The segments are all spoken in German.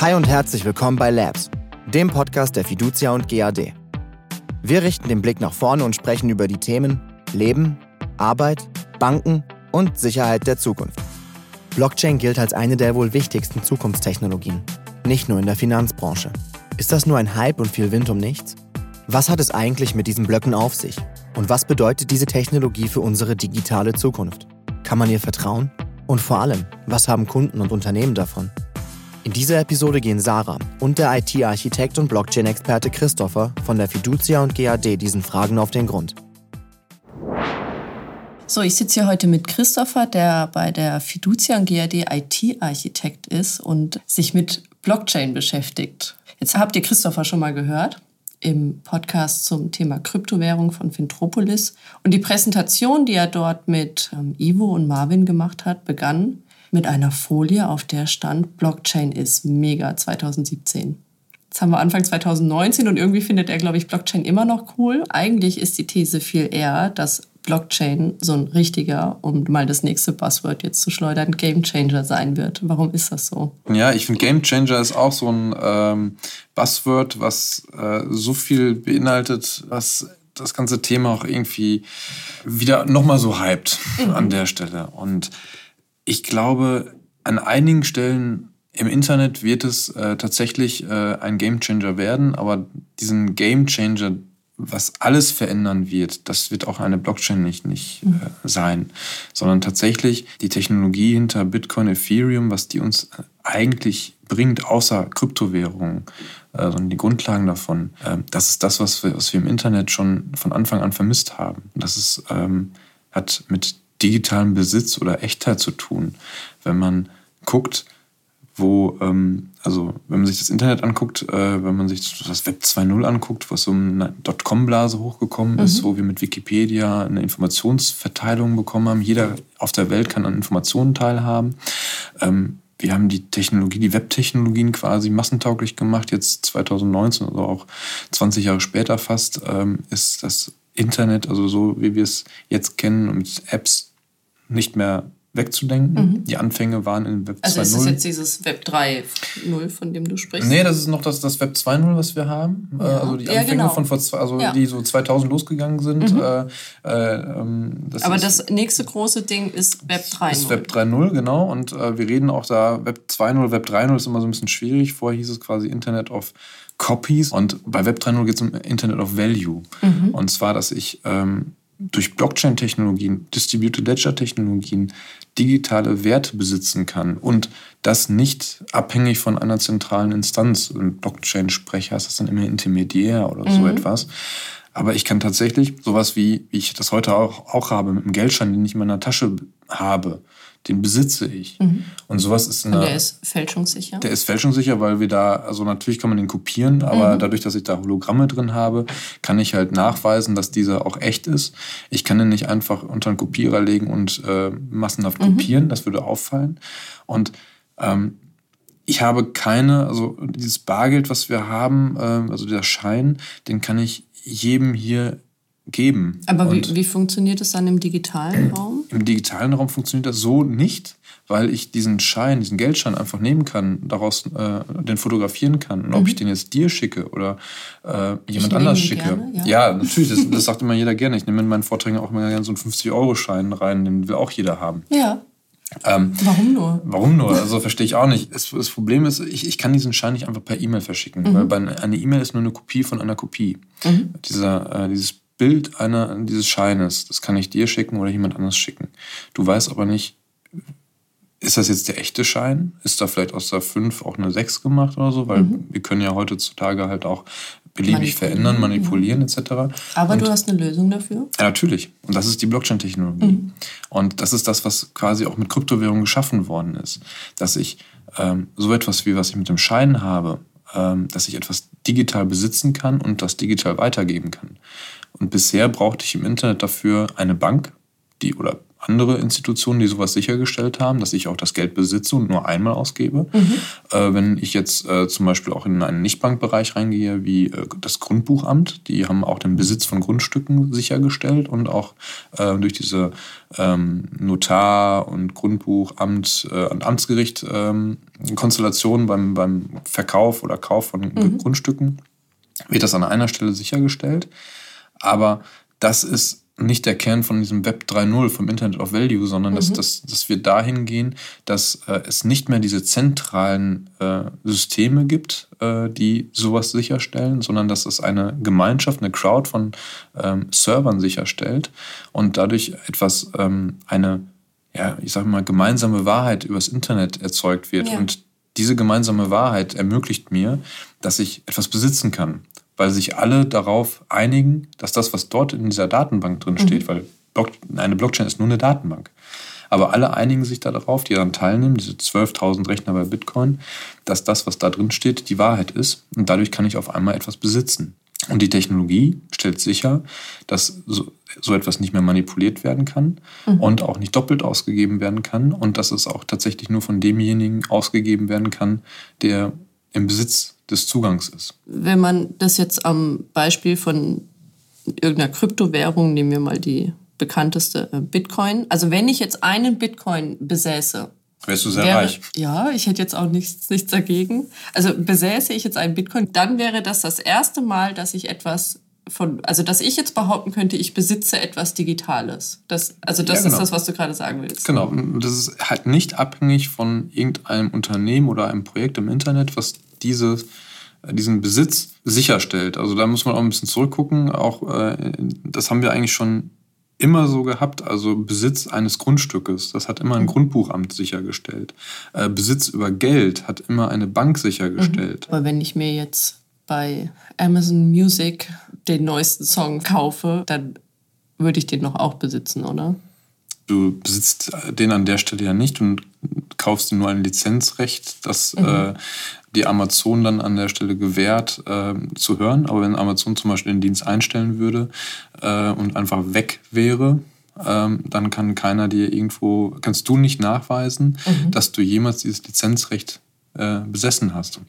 Hi und herzlich willkommen bei Labs, dem Podcast der Fiducia und GAD. Wir richten den Blick nach vorne und sprechen über die Themen Leben, Arbeit, Banken und Sicherheit der Zukunft. Blockchain gilt als eine der wohl wichtigsten Zukunftstechnologien, nicht nur in der Finanzbranche. Ist das nur ein Hype und viel Wind um nichts? Was hat es eigentlich mit diesen Blöcken auf sich? Und was bedeutet diese Technologie für unsere digitale Zukunft? Kann man ihr vertrauen? Und vor allem, was haben Kunden und Unternehmen davon? In dieser Episode gehen Sarah und der IT-Architekt und Blockchain-Experte Christopher von der Fiducia und GAD diesen Fragen auf den Grund. So, ich sitze hier heute mit Christopher, der bei der Fiducia und GAD IT-Architekt ist und sich mit Blockchain beschäftigt. Jetzt habt ihr Christopher schon mal gehört im Podcast zum Thema Kryptowährung von Fintropolis. Und die Präsentation, die er dort mit ähm, Ivo und Marvin gemacht hat, begann mit einer Folie, auf der stand Blockchain ist mega 2017. Jetzt haben wir Anfang 2019 und irgendwie findet er, glaube ich, Blockchain immer noch cool. Eigentlich ist die These viel eher, dass Blockchain so ein richtiger, um mal das nächste Buzzword jetzt zu schleudern, Gamechanger sein wird. Warum ist das so? Ja, ich finde Gamechanger ist auch so ein ähm, Buzzword, was äh, so viel beinhaltet, was das ganze Thema auch irgendwie wieder nochmal so hypt mhm. an der Stelle. Und ich glaube, an einigen Stellen im Internet wird es äh, tatsächlich äh, ein Gamechanger werden, aber diesen Gamechanger was alles verändern wird, das wird auch eine Blockchain nicht, nicht mhm. äh, sein, sondern tatsächlich die Technologie hinter Bitcoin, Ethereum, was die uns eigentlich bringt, außer Kryptowährungen, äh, sondern die Grundlagen davon, äh, das ist das, was wir, was wir im Internet schon von Anfang an vermisst haben. Das ist, ähm, hat mit digitalem Besitz oder Echtheit zu tun. Wenn man guckt, wo, ähm, also wenn man sich das Internet anguckt, äh, wenn man sich das Web 2.0 anguckt, was so eine Dotcom-Blase hochgekommen mhm. ist, wo wir mit Wikipedia eine Informationsverteilung bekommen haben. Jeder auf der Welt kann an Informationen teilhaben. Ähm, wir haben die Technologie, die Webtechnologien quasi massentauglich gemacht. Jetzt 2019, also auch 20 Jahre später fast, ähm, ist das Internet, also so wie wir es jetzt kennen, mit Apps nicht mehr wegzudenken. Mhm. Die Anfänge waren in Web 2.0. Also ist das jetzt dieses Web 3.0, von dem du sprichst? Nee, das ist noch das, das Web 2.0, was wir haben. Ja. Äh, also die Anfänge ja, genau. von vor zwei, also ja. die so 2000 losgegangen sind. Mhm. Äh, äh, ähm, das Aber ist, das nächste große Ding ist Web 3.0. Ist Web 3.0, genau. Und äh, wir reden auch da, Web 2.0, Web 3.0 ist immer so ein bisschen schwierig. Vorher hieß es quasi Internet of Copies. Und bei Web 3.0 geht es um Internet of Value. Mhm. Und zwar, dass ich ähm, durch Blockchain-Technologien, Distributed Ledger-Technologien digitale Werte besitzen kann und das nicht abhängig von einer zentralen Instanz. Im Blockchain-Sprecher ist das dann immer intermediär oder so mhm. etwas. Aber ich kann tatsächlich sowas wie, wie ich das heute auch, auch habe, mit einem Geldschein, den ich in meiner Tasche habe, den besitze ich. Mhm. Und sowas ist eine, Und der ist fälschungssicher? Der ist fälschungssicher, weil wir da, also natürlich kann man den kopieren, aber mhm. dadurch, dass ich da Hologramme drin habe, kann ich halt nachweisen, dass dieser auch echt ist. Ich kann den nicht einfach unter einen Kopierer legen und äh, massenhaft mhm. kopieren, das würde auffallen. Und ähm, ich habe keine, also dieses Bargeld, was wir haben, äh, also der Schein, den kann ich jedem hier geben. Aber wie, wie funktioniert das dann im digitalen Raum? Im digitalen Raum funktioniert das so nicht, weil ich diesen Schein, diesen Geldschein einfach nehmen kann, daraus äh, den fotografieren kann. Und ob ich mhm. den jetzt dir schicke oder äh, jemand anders schicke. Gerne, ja. ja. natürlich, das, das, sagt immer jeder gerne. Ich nehme in meinen Vorträgen auch immer gerne so einen 50-Euro-Schein rein, den will auch jeder haben. Ja. Ähm, warum nur? Warum nur? Also verstehe ich auch nicht. Das, das Problem ist, ich, ich, kann diesen Schein nicht einfach per E-Mail verschicken, mhm. weil bei, eine E-Mail ist nur eine Kopie von einer Kopie. Mhm. Dieser, äh, dieses Bild einer, dieses Scheines, das kann ich dir schicken oder jemand anders schicken. Du weißt aber nicht, ist das jetzt der echte Schein? Ist da vielleicht aus der 5 auch eine 6 gemacht oder so? Weil mhm. wir können ja heutzutage halt auch beliebig verändern, manipulieren etc. Aber und, du hast eine Lösung dafür? Ja, natürlich. Und das ist die Blockchain-Technologie. Mhm. Und das ist das, was quasi auch mit Kryptowährungen geschaffen worden ist. Dass ich ähm, so etwas wie was ich mit dem Schein habe, ähm, dass ich etwas digital besitzen kann und das digital weitergeben kann. Und bisher brauchte ich im Internet dafür eine Bank, die oder andere Institutionen, die sowas sichergestellt haben, dass ich auch das Geld besitze und nur einmal ausgebe. Mhm. Äh, wenn ich jetzt äh, zum Beispiel auch in einen Nichtbankbereich reingehe, wie äh, das Grundbuchamt, die haben auch den Besitz von Grundstücken sichergestellt und auch äh, durch diese ähm, Notar- und Grundbuchamt äh, und Amtsgericht ähm, Konstellationen beim, beim Verkauf oder Kauf von mhm. Grundstücken wird das an einer Stelle sichergestellt. Aber das ist nicht der Kern von diesem Web 3.0, vom Internet of Value, sondern mhm. dass, dass, dass wir dahin gehen, dass äh, es nicht mehr diese zentralen äh, Systeme gibt, äh, die sowas sicherstellen, sondern dass es eine Gemeinschaft, eine Crowd von ähm, Servern sicherstellt und dadurch etwas, ähm, eine, ja, ich sage mal, gemeinsame Wahrheit übers Internet erzeugt wird. Ja. Und diese gemeinsame Wahrheit ermöglicht mir, dass ich etwas besitzen kann weil sich alle darauf einigen, dass das, was dort in dieser Datenbank drin steht, mhm. weil eine Blockchain ist nur eine Datenbank. Aber alle einigen sich darauf, die daran teilnehmen, diese 12.000 Rechner bei Bitcoin, dass das, was da drin steht, die Wahrheit ist. Und dadurch kann ich auf einmal etwas besitzen. Und die Technologie stellt sicher, dass so, so etwas nicht mehr manipuliert werden kann mhm. und auch nicht doppelt ausgegeben werden kann und dass es auch tatsächlich nur von demjenigen ausgegeben werden kann, der im Besitz des Zugangs ist. Wenn man das jetzt am Beispiel von irgendeiner Kryptowährung, nehmen wir mal die bekannteste äh, Bitcoin. Also wenn ich jetzt einen Bitcoin besäße, wärst du sehr wäre, reich. Ja, ich hätte jetzt auch nichts, nichts dagegen. Also besäße ich jetzt einen Bitcoin, dann wäre das das erste Mal, dass ich etwas von, also dass ich jetzt behaupten könnte, ich besitze etwas Digitales. Das, also das ja, genau. ist das, was du gerade sagen willst. Genau, das ist halt nicht abhängig von irgendeinem Unternehmen oder einem Projekt im Internet, was diese, diesen Besitz sicherstellt. Also da muss man auch ein bisschen zurückgucken. Auch äh, das haben wir eigentlich schon immer so gehabt, also Besitz eines Grundstückes, das hat immer ein mhm. Grundbuchamt sichergestellt. Äh, Besitz über Geld hat immer eine Bank sichergestellt. Mhm. Aber wenn ich mir jetzt bei Amazon Music den neuesten Song kaufe, dann würde ich den noch auch besitzen, oder? Du besitzt den an der Stelle ja nicht und kaufst dir nur ein Lizenzrecht, das mhm. äh, die Amazon dann an der Stelle gewährt äh, zu hören. Aber wenn Amazon zum Beispiel den Dienst einstellen würde äh, und einfach weg wäre, ähm, dann kann keiner dir irgendwo, kannst du nicht nachweisen, mhm. dass du jemals dieses Lizenzrecht äh, besessen hast.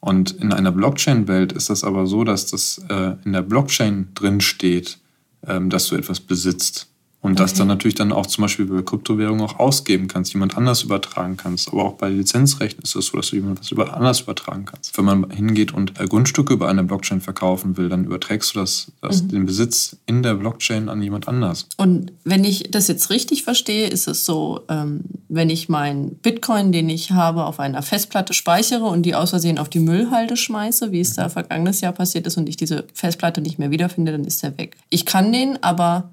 Und in einer Blockchain-Welt ist das aber so, dass das äh, in der Blockchain drin steht, ähm, dass du etwas besitzt. Und okay. das dann natürlich dann auch zum Beispiel bei Kryptowährungen auch ausgeben kannst, jemand anders übertragen kannst. Aber auch bei Lizenzrechten ist es so, dass du jemand was über, anders übertragen kannst. Wenn man hingeht und äh, Grundstücke über eine Blockchain verkaufen will, dann überträgst du das, das mhm. den Besitz in der Blockchain an jemand anders. Und wenn ich das jetzt richtig verstehe, ist es so, ähm, wenn ich meinen Bitcoin, den ich habe, auf einer Festplatte speichere und die aus Versehen auf die Müllhalde schmeiße, wie es mhm. da vergangenes Jahr passiert ist, und ich diese Festplatte nicht mehr wiederfinde, dann ist er weg. Ich kann den aber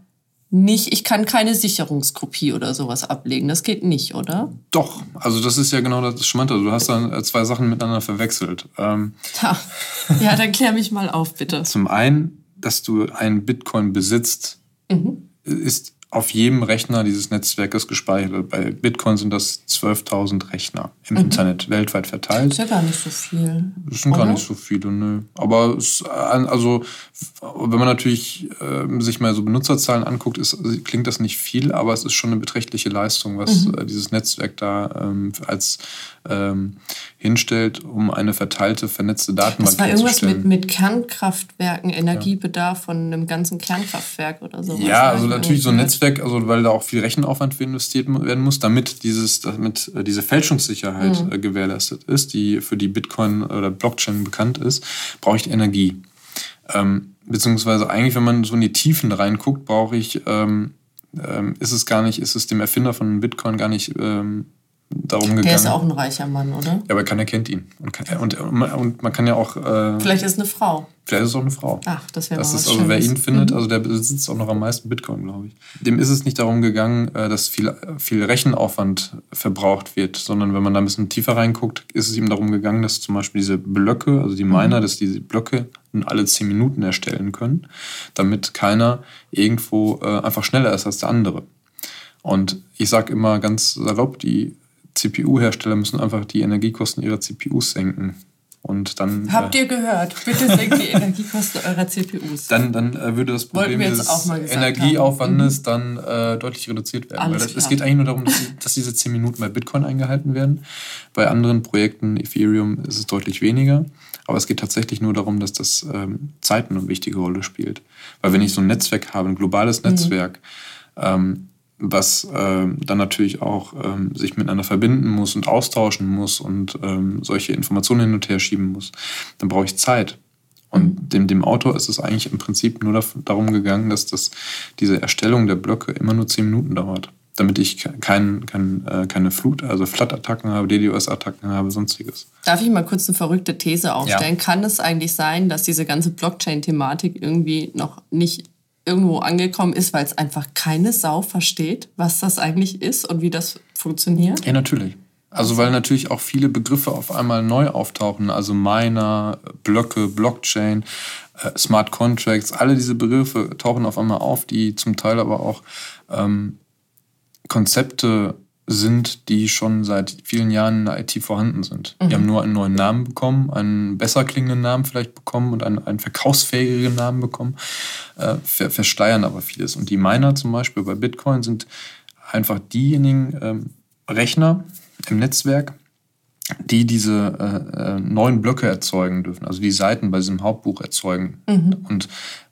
nicht, ich kann keine Sicherungskopie oder sowas ablegen. Das geht nicht, oder? Doch, also das ist ja genau das Schmante. Du hast dann äh, zwei Sachen miteinander verwechselt. Ähm, ja. ja, dann klär mich mal auf, bitte. Zum einen, dass du einen Bitcoin besitzt, mhm. ist auf jedem Rechner dieses Netzwerkes gespeichert. Bei Bitcoin sind das 12.000 Rechner im mhm. Internet weltweit verteilt. Das ist ja gar nicht so viel. Das sind oder? gar nicht so viele, nö. Aber es, also, wenn man natürlich äh, sich mal so Benutzerzahlen anguckt, ist, klingt das nicht viel, aber es ist schon eine beträchtliche Leistung, was mhm. äh, dieses Netzwerk da ähm, als ähm, hinstellt, um eine verteilte, vernetzte Datenbank Das war irgendwas mit, mit Kernkraftwerken, Energiebedarf ja. von einem ganzen Kernkraftwerk oder so. Ja, also natürlich so ein Netzwerk, also weil da auch viel Rechenaufwand für investiert werden muss, damit dieses, damit äh, diese Fälschungssicherheit mhm. Äh, gewährleistet ist, die für die Bitcoin oder Blockchain bekannt ist, brauche ich Energie. Ähm, beziehungsweise eigentlich, wenn man so in die Tiefen reinguckt, brauche ich ähm, ähm, ist es gar nicht, ist es dem Erfinder von Bitcoin gar nicht ähm, darum gegangen. Der ist auch ein reicher Mann, oder? Ja, aber keiner kennt ihn. Und, kann, und, und man kann ja auch. Äh, Vielleicht ist es eine Frau. Vielleicht ist es auch eine Frau. Ach, das wäre das ist Also wer ihn findet, mhm. also der besitzt auch noch am meisten Bitcoin, glaube ich. Dem ist es nicht darum gegangen, äh, dass viel, viel Rechenaufwand verbraucht wird, sondern wenn man da ein bisschen tiefer reinguckt, ist es ihm darum gegangen, dass zum Beispiel diese Blöcke, also die Miner, mhm. dass diese Blöcke alle zehn Minuten erstellen können, damit keiner irgendwo äh, einfach schneller ist als der andere. Und ich sage immer ganz salopp, die CPU-Hersteller müssen einfach die Energiekosten ihrer CPUs senken. Und dann, Habt ihr gehört? Bitte senkt die Energiekosten eurer CPUs. Dann, dann äh, würde das Problem des Energieaufwandes mhm. dann äh, deutlich reduziert werden. Das, es geht eigentlich nur darum, dass, dass, diese 10 Minuten bei Bitcoin eingehalten werden. Bei anderen Projekten, Ethereum, ist es deutlich weniger. Aber es geht tatsächlich nur darum, dass das ähm, Zeiten eine wichtige Rolle spielt. Weil wenn ich so ein Netzwerk habe, ein globales mhm. Netzwerk, ähm, was ähm, dann natürlich auch ähm, sich miteinander verbinden muss und austauschen muss und ähm, solche Informationen hin und her schieben muss, dann brauche ich Zeit. Und mhm. dem, dem Autor ist es eigentlich im Prinzip nur darum gegangen, dass das, diese Erstellung der Blöcke immer nur zehn Minuten dauert. Damit ich kein, kein, äh, keine Flut, also Flat-Attacken habe, DDoS-Attacken habe, sonstiges. Darf ich mal kurz eine verrückte These aufstellen? Ja. Kann es eigentlich sein, dass diese ganze Blockchain-Thematik irgendwie noch nicht irgendwo angekommen ist, weil es einfach keine Sau versteht, was das eigentlich ist und wie das funktioniert? Ja, natürlich. Also weil natürlich auch viele Begriffe auf einmal neu auftauchen, also Miner, Blöcke, Blockchain, äh, Smart Contracts, alle diese Begriffe tauchen auf einmal auf, die zum Teil aber auch ähm, Konzepte sind, die schon seit vielen Jahren in der IT vorhanden sind. Mhm. Die haben nur einen neuen Namen bekommen, einen besser klingenden Namen vielleicht bekommen und einen, einen verkaufsfähigeren Namen bekommen, äh, ver verschleiern aber vieles. Und die Miner zum Beispiel bei Bitcoin sind einfach diejenigen ähm, Rechner im Netzwerk, die diese äh, äh, neuen Blöcke erzeugen dürfen, also die Seiten bei diesem Hauptbuch erzeugen. Mhm. Und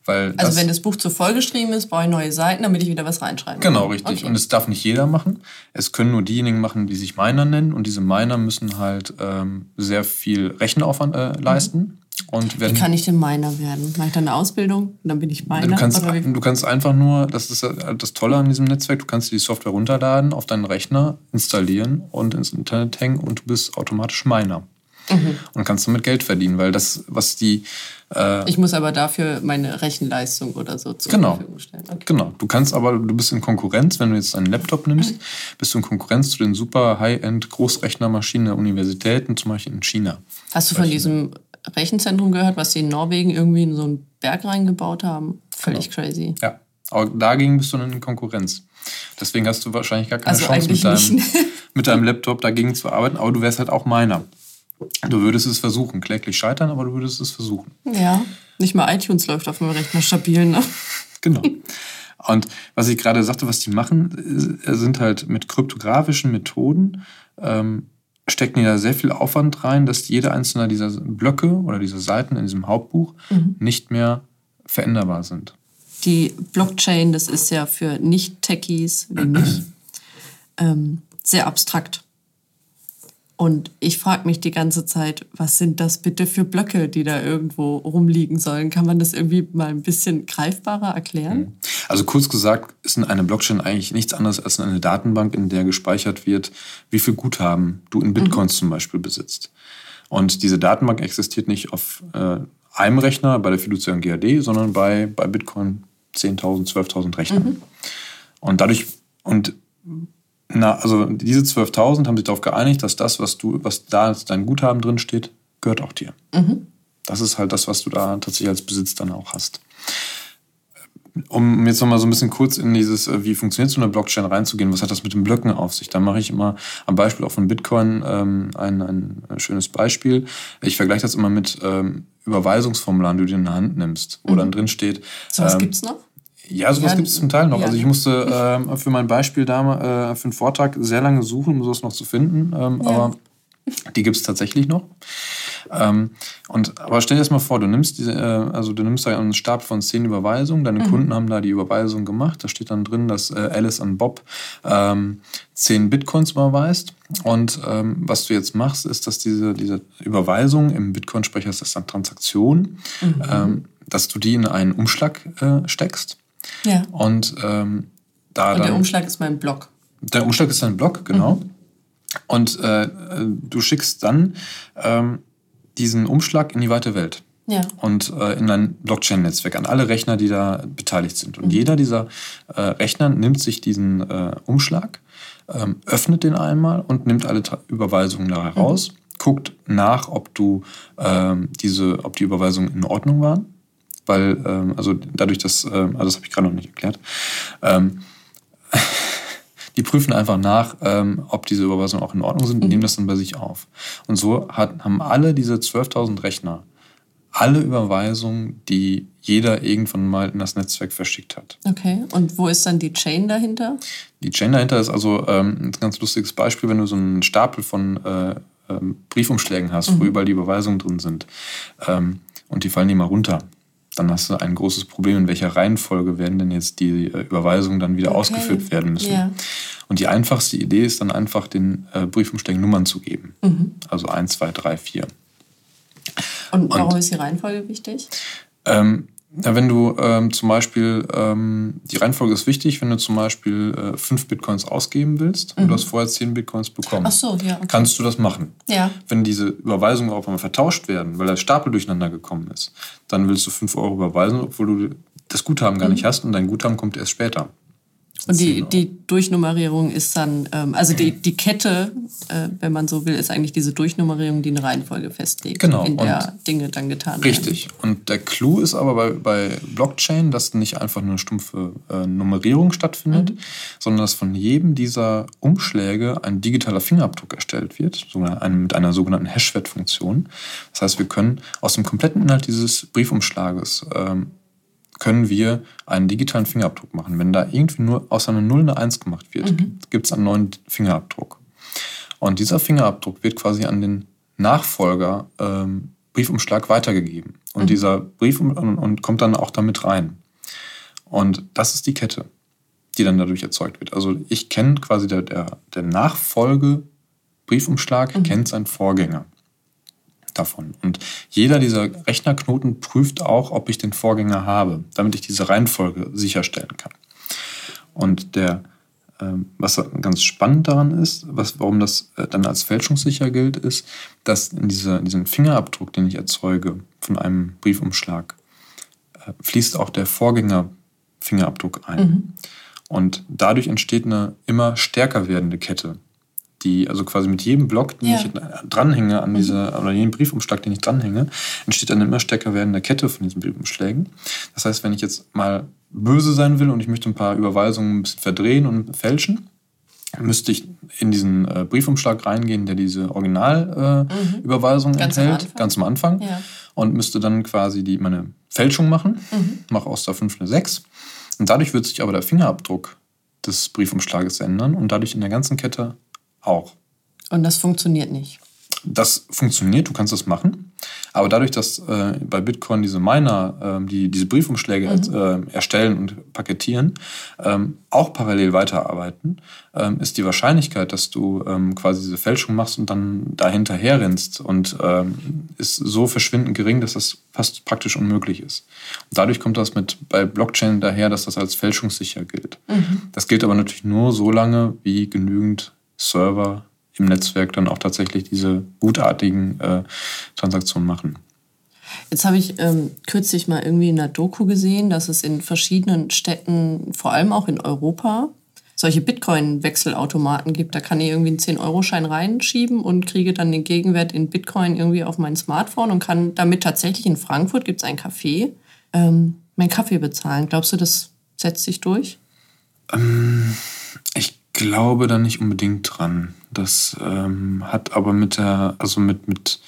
weil also wenn das Buch zu voll geschrieben ist, brauche ich neue Seiten, damit ich wieder was reinschreiben kann. Genau, richtig. Okay. Und es darf nicht jeder machen. Es können nur diejenigen machen, die sich Miner nennen. Und diese Miner müssen halt ähm, sehr viel Rechenaufwand äh, leisten. Mhm. Und wenn, Wie kann ich denn Miner werden? Mache ich dann eine Ausbildung und dann bin ich Miner? Du kannst, du kannst einfach nur, das ist das Tolle an diesem Netzwerk, du kannst die Software runterladen, auf deinen Rechner installieren und ins Internet hängen und du bist automatisch Miner. Mhm. Und kannst damit Geld verdienen, weil das, was die. Äh, ich muss aber dafür meine Rechenleistung oder so zur genau, Verfügung stellen. Okay. Genau. Du kannst aber, du bist in Konkurrenz, wenn du jetzt einen Laptop nimmst, bist du in Konkurrenz zu den super High-End Großrechnermaschinen der Universitäten, zum Beispiel in China. Hast du von diesem Rechenzentrum gehört, was sie in Norwegen irgendwie in so einen Berg reingebaut haben? Völlig genau. crazy. Ja. Aber dagegen bist du dann in Konkurrenz. Deswegen hast du wahrscheinlich gar keine also Chance mit deinem, mit deinem Laptop dagegen zu arbeiten, aber du wärst halt auch meiner. Du würdest es versuchen. Kläglich scheitern, aber du würdest es versuchen. Ja, nicht mal iTunes läuft auf meinem Rechner stabil, ne? Genau. Und was ich gerade sagte, was die machen, äh, sind halt mit kryptografischen Methoden, ähm, stecken die da sehr viel Aufwand rein, dass jede einzelne dieser Blöcke oder dieser Seiten in diesem Hauptbuch mhm. nicht mehr veränderbar sind. Die Blockchain, das ist ja für Nicht-Techies wie mich ähm, sehr abstrakt. Und ich frage mich die ganze Zeit, was sind das bitte für Blöcke, die da irgendwo rumliegen sollen? Kann man das irgendwie mal ein bisschen greifbarer erklären? Mhm. Also kurz gesagt ist eine Blockchain eigentlich nichts anderes als eine Datenbank, in der gespeichert wird, wie viel Guthaben du in Bitcoins mhm. zum Beispiel besitzt. Und diese Datenbank existiert nicht auf äh, einem Rechner bei der fiduciaren GAD, sondern bei, bei Bitcoin 10.000, 12.000 Rechnern. Mhm. Und dadurch, und na, also diese 12.000 haben sich darauf geeinigt, dass das, was du, was da dein Guthaben drin steht, gehört auch dir. Mhm. Das ist halt das, was du da tatsächlich als Besitz dann auch hast. Um jetzt nochmal so ein bisschen kurz in dieses, äh, wie funktioniert so eine Blockchain reinzugehen, was hat das mit den Blöcken auf sich? Da mache ich immer am Beispiel auch von Bitcoin ähm, ein, ein schönes Beispiel. Ich vergleiche das immer mit ähm, Überweisungsformularen, die du in der Hand nimmst, wo mhm. dann drin steht. So was ähm, gibt's noch? Ja, sowas ja, gibt es zum Teil noch. Ja. Also ich musste äh, für mein Beispiel da äh, für einen Vortrag sehr lange suchen, um sowas noch zu finden. Ähm, ja. Aber die gibt es tatsächlich noch. Ähm, und, aber stell dir das mal vor, du nimmst diese, äh, also du nimmst da einen Stab von zehn Überweisungen, deine mhm. Kunden haben da die Überweisung gemacht, da steht dann drin, dass äh, Alice an Bob ähm, zehn Bitcoins überweist. Und ähm, was du jetzt machst, ist, dass diese, diese Überweisung, im Bitcoin-Sprecher ist das dann Transaktion, mhm. ähm, dass du die in einen Umschlag äh, steckst. Ja. Und ähm, da Und der dann, Umschlag ist mein Blog. Der Umschlag ist dein Blog, genau. Mhm. Und äh, du schickst dann ähm, diesen Umschlag in die weite Welt. Ja. Und äh, in ein Blockchain-Netzwerk an alle Rechner, die da beteiligt sind. Und mhm. jeder dieser äh, Rechner nimmt sich diesen äh, Umschlag, ähm, öffnet den einmal und nimmt alle Überweisungen da heraus, mhm. guckt nach, ob du ähm, diese, ob die Überweisungen in Ordnung waren weil, ähm, also dadurch, dass, äh, also das habe ich gerade noch nicht erklärt, ähm, Die prüfen einfach nach, ähm, ob diese Überweisungen auch in Ordnung sind und Mhm. nehmen das dann bei sich auf. Und so hat, haben alle diese 12.000 Rechner alle Überweisungen, die jeder irgendwann mal in das Netzwerk verschickt hat. Okay. Und wo ist dann die Chain dahinter? Die Chain dahinter ist also ähm, ein ganz lustiges Beispiel, wenn du so einen Stapel von äh, ähm, Briefumschlägen hast, wo überall die Überweisungen drin sind ähm, und die fallen dir mal runter. Dann hast du ein großes Problem, in welcher Reihenfolge werden denn jetzt die äh, Überweisungen dann wieder Okay. ausgeführt werden müssen. Ja. Und die einfachste Idee ist dann einfach, den äh, Briefumschlägen Nummern zu geben. Mhm. Also 1, 2, 3, 4. Und warum ist die Reihenfolge wichtig? Ähm, ja, wenn du ähm, zum Beispiel, ähm, die Reihenfolge ist wichtig, wenn du zum Beispiel äh, fünf Bitcoins ausgeben willst und du hast vorher zehn Bitcoins bekommen, Mhm. Ach so, ja. Okay. kannst du das machen. Ja. Wenn diese Überweisungen auch einmal vertauscht werden, weil der Stapel durcheinander gekommen ist, dann willst du 5 Euro überweisen, obwohl du das Guthaben gar nicht hast und dein Guthaben kommt erst später. Und die, 10 Euro. die Durchnummerierung ist dann, ähm, also die, die Kette, äh, wenn man so will, ist eigentlich diese Durchnummerierung, die eine Reihenfolge festlegt, Genau, in der und- Dinge dann getan Richtig. Und der Clou ist aber bei, bei Blockchain, dass nicht einfach nur eine stumpfe äh, Nummerierung stattfindet, sondern dass von jedem dieser Umschläge ein digitaler Fingerabdruck erstellt wird, mit einer sogenannten Hashwert-Funktion. Das heißt, wir können aus dem kompletten Inhalt dieses Briefumschlages ähm, können wir einen digitalen Fingerabdruck machen. Wenn da irgendwie nur aus einer 0 eine 1 gemacht wird, gibt es einen neuen Fingerabdruck. Und dieser Fingerabdruck wird quasi an den Nachfolger ähm, Briefumschlag weitergegeben. Und dieser Brief und, und kommt dann auch damit rein. Und das ist die Kette, die dann dadurch erzeugt wird. Also ich kenne quasi der, der, der Nachfolge Briefumschlag kennt seinen Vorgänger davon. Und jeder dieser Rechnerknoten prüft auch, ob ich den Vorgänger habe, damit ich diese Reihenfolge sicherstellen kann. Und der, ähm, was ganz spannend daran ist, was, warum das äh, dann als fälschungssicher gilt, ist, dass in, dieser, in diesem Fingerabdruck, den ich erzeuge von einem Briefumschlag, äh, fließt auch der Vorgänger-Fingerabdruck ein. Und dadurch entsteht eine immer stärker werdende Kette, die also quasi mit jedem Block, den Ja. ich dranhänge an diese, oder jedem Briefumschlag, den ich dranhänge, entsteht eine immer stärker werdende Kette von diesen Briefumschlägen. Das heißt, wenn ich jetzt mal böse sein will und ich möchte ein paar Überweisungen ein bisschen verdrehen und fälschen, müsste ich in diesen äh, Briefumschlag reingehen, der diese Originalüberweisung äh, am enthält, Anfang. ganz am Anfang, Ja. und müsste dann quasi die, meine Fälschung machen, mache aus der 5 eine 6. Und dadurch wird sich aber der Fingerabdruck des Briefumschlages ändern und dadurch in der ganzen Kette auch. Und das funktioniert nicht. Das funktioniert, du kannst das machen. Aber dadurch, dass äh, bei Bitcoin diese Miner, ähm, die diese Briefumschläge äh, erstellen und paketieren, ähm, auch parallel weiterarbeiten, ähm, ist die Wahrscheinlichkeit, dass du ähm, quasi diese Fälschung machst und dann dahinterher rennst und ähm, ist so verschwindend gering, dass das fast praktisch unmöglich ist. Und dadurch kommt das mit bei Blockchain daher, dass das als fälschungssicher gilt. Das gilt aber natürlich nur so lange, wie genügend Server im Netzwerk dann auch tatsächlich diese gutartigen äh, Transaktionen machen. Jetzt habe ich ähm, kürzlich mal irgendwie in einer Doku gesehen, dass es in verschiedenen Städten, vor allem auch in Europa, solche Bitcoin-Wechselautomaten gibt. Da kann ich irgendwie einen 10-Euro-Schein reinschieben und kriege dann den Gegenwert in Bitcoin irgendwie auf mein Smartphone und kann damit tatsächlich in Frankfurt gibt es ein Café, ähm, meinen Kaffee bezahlen. Glaubst du, das setzt sich durch? Ich glaube da nicht unbedingt dran. Das ähm, hat aber mit der, also mit, mit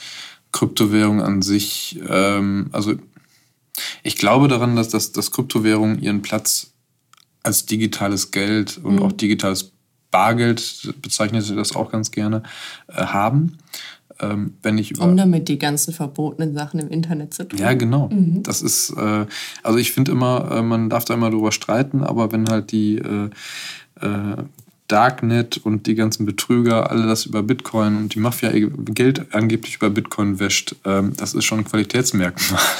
Kryptowährung an sich, ähm, also ich glaube daran, dass, das, dass Kryptowährungen ihren Platz als digitales Geld und auch digitales Bargeld, bezeichnet sie das auch ganz gerne, äh, haben. Ähm, wenn ich über Um damit die ganzen verbotenen Sachen im Internet zu tun. Ja, genau. Das ist, äh, also ich finde immer, äh, man darf da immer drüber streiten, aber wenn halt die äh, äh, Darknet und die ganzen Betrüger alle das über Bitcoin und die Mafia ihr Geld angeblich über Bitcoin wäscht, ähm, das ist schon ein Qualitätsmerkmal.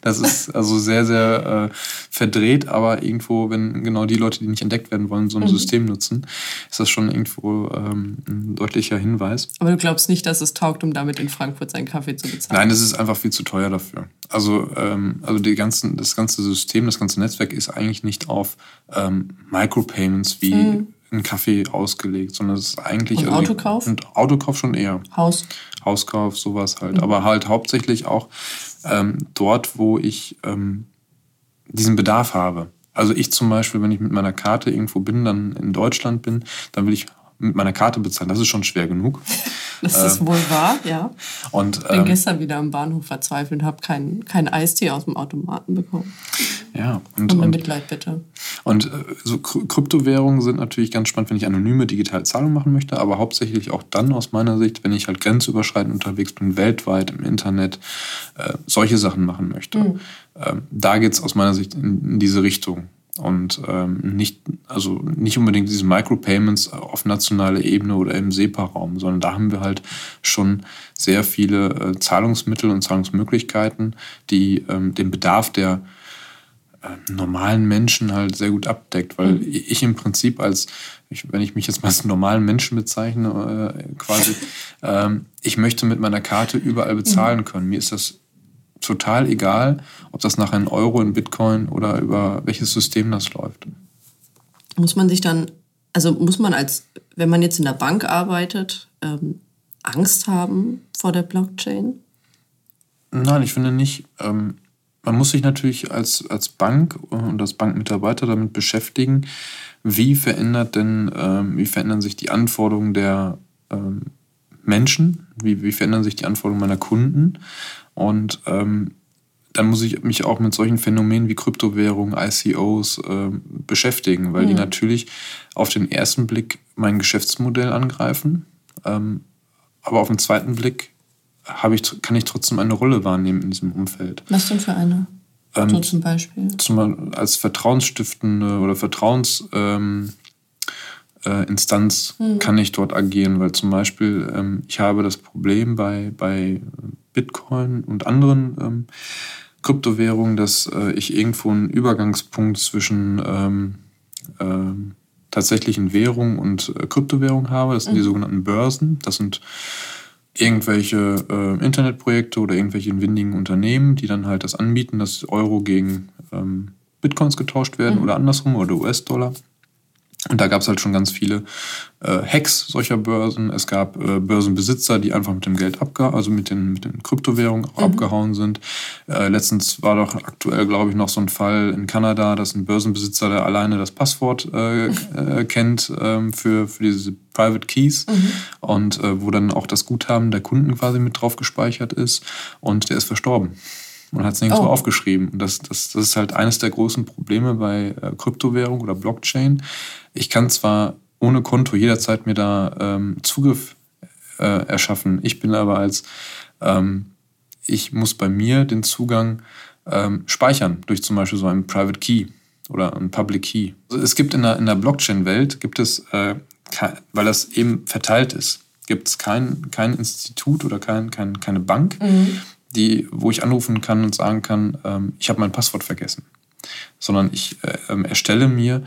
Das ist also sehr, sehr äh, verdreht, aber irgendwo, wenn genau die Leute, die nicht entdeckt werden wollen, so ein System nutzen, ist das schon irgendwo ähm, ein deutlicher Hinweis. Aber du glaubst nicht, dass es taugt, um damit in Frankfurt seinen Kaffee zu bezahlen? Nein, das ist einfach viel zu teuer dafür. Also, ähm, also die ganzen, das ganze System, das ganze Netzwerk ist eigentlich nicht auf ähm, Micropayments wie ein Kaffee ausgelegt, sondern es ist eigentlich. Und also Autokauf? Und Autokauf schon eher. Haus. Hauskauf, sowas halt. Aber halt hauptsächlich auch ähm, dort, wo ich ähm, diesen Bedarf habe. Also ich zum Beispiel, wenn ich mit meiner Karte irgendwo bin, dann in Deutschland bin, dann will ich mit meiner Karte bezahlen. Das ist schon schwer genug. Das ist ähm, wohl wahr, ja. Und, ich bin ähm, gestern wieder am Bahnhof verzweifelt und habe keinen kein Eistee aus dem Automaten bekommen. Ja. Und, und, und Mitleid bitte. Und äh, so Kryptowährungen sind natürlich ganz spannend, wenn ich anonyme digitale Zahlungen machen möchte, aber hauptsächlich auch dann aus meiner Sicht, wenn ich halt grenzüberschreitend unterwegs bin, weltweit im Internet, äh, solche Sachen machen möchte. Mhm. Ähm, da geht es aus meiner Sicht in, in diese Richtung und ähm, nicht, also nicht unbedingt diese Micropayments auf nationaler Ebene oder im SEPA-Raum, sondern da haben wir halt schon sehr viele äh, Zahlungsmittel und Zahlungsmöglichkeiten, die ähm, den Bedarf der äh, normalen Menschen halt sehr gut abdeckt, weil mhm. ich im Prinzip als, ich, wenn ich mich jetzt mal als normalen Menschen bezeichne, äh, quasi, ähm, ich möchte mit meiner Karte überall bezahlen mhm. können. Mir ist das total egal, ob das nach einem Euro in Bitcoin oder über welches System das läuft. Muss man sich dann, also muss man als, wenn man jetzt in der Bank arbeitet, ähm, Angst haben vor der Blockchain? Nein, ich finde nicht. Ähm, man muss sich natürlich als, als Bank und als Bankmitarbeiter damit beschäftigen, wie verändert denn, ähm, wie verändern sich die Anforderungen der ähm, Menschen, wie, wie verändern sich die Anforderungen meiner Kunden und ähm, dann muss ich mich auch mit solchen Phänomenen wie Kryptowährungen, ICOs äh, beschäftigen, weil mhm. die natürlich auf den ersten Blick mein Geschäftsmodell angreifen. Ähm, aber auf den zweiten Blick ich, kann ich trotzdem eine Rolle wahrnehmen in diesem Umfeld. Was denn für eine? Ähm, so zum Beispiel? Zum, als vertrauensstiftende oder Vertrauens... Ähm, äh, mhm. kann ich dort agieren, weil zum Beispiel ähm, ich habe das Problem bei, bei Bitcoin und anderen ähm, Kryptowährungen, dass äh, ich irgendwo einen Übergangspunkt zwischen ähm, äh, tatsächlichen Währungen und äh, Kryptowährungen habe. Das sind mhm. die sogenannten Börsen. Das sind irgendwelche äh, Internetprojekte oder irgendwelche windigen Unternehmen, die dann halt das anbieten, dass Euro gegen ähm, Bitcoins getauscht werden mhm. oder andersrum oder US-Dollar. Und da gab es halt schon ganz viele äh, Hacks solcher Börsen. Es gab äh, Börsenbesitzer, die einfach mit dem Geld abgehauen, also mit den, mit den Kryptowährungen mhm. abgehauen sind. Äh, letztens war doch aktuell, glaube ich, noch so ein Fall in Kanada, dass ein Börsenbesitzer, der alleine das Passwort äh, äh, kennt ähm, für, für diese Private Keys mhm. und äh, wo dann auch das Guthaben der Kunden quasi mit drauf gespeichert ist und der ist verstorben. Man hat es nirgendwo oh. aufgeschrieben. Das, das, das ist halt eines der großen Probleme bei äh, Kryptowährung oder Blockchain. Ich kann zwar ohne Konto jederzeit mir da ähm, Zugriff äh, erschaffen. Ich bin aber als, ähm, ich muss bei mir den Zugang ähm, speichern durch zum Beispiel so einen Private Key oder einen Public Key. Also es gibt in der, in der Blockchain-Welt, gibt es, äh, weil das eben verteilt ist, gibt es kein, kein Institut oder kein, kein, keine Bank, mhm die, wo ich anrufen kann und sagen kann, ähm, ich habe mein Passwort vergessen. Sondern ich äh, ähm, erstelle mir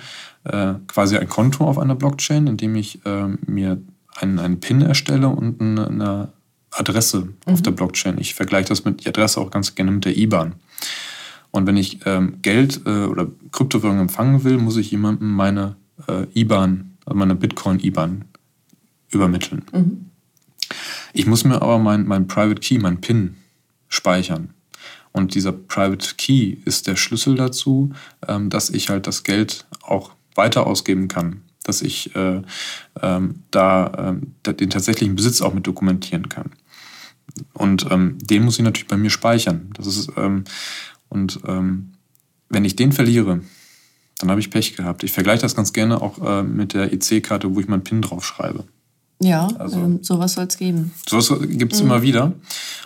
äh, quasi ein Konto auf einer Blockchain, indem ich äh, mir einen, einen PIN erstelle und eine, eine Adresse mhm. auf der Blockchain. Ich vergleiche das mit die Adresse auch ganz gerne mit der IBAN. Und wenn ich ähm, Geld äh, oder Kryptowährung empfangen will, muss ich jemandem meine äh, IBAN, also meine Bitcoin-IBAN übermitteln. Mhm. Ich muss mir aber mein, mein Private Key, mein PIN speichern. Und dieser Private Key ist der Schlüssel dazu, ähm, dass ich halt das Geld auch weiter ausgeben kann. Dass ich äh, ähm, da äh, den tatsächlichen Besitz auch mit dokumentieren kann. Und ähm, den muss ich natürlich bei mir speichern. Das ist, ähm, und ähm, wenn ich den verliere, dann habe ich Pech gehabt. Ich vergleiche das ganz gerne auch äh, mit der EC-Karte, wo ich meinen PIN draufschreibe. Ja, also, ähm, sowas soll es geben. Sowas gibt es mhm. immer wieder.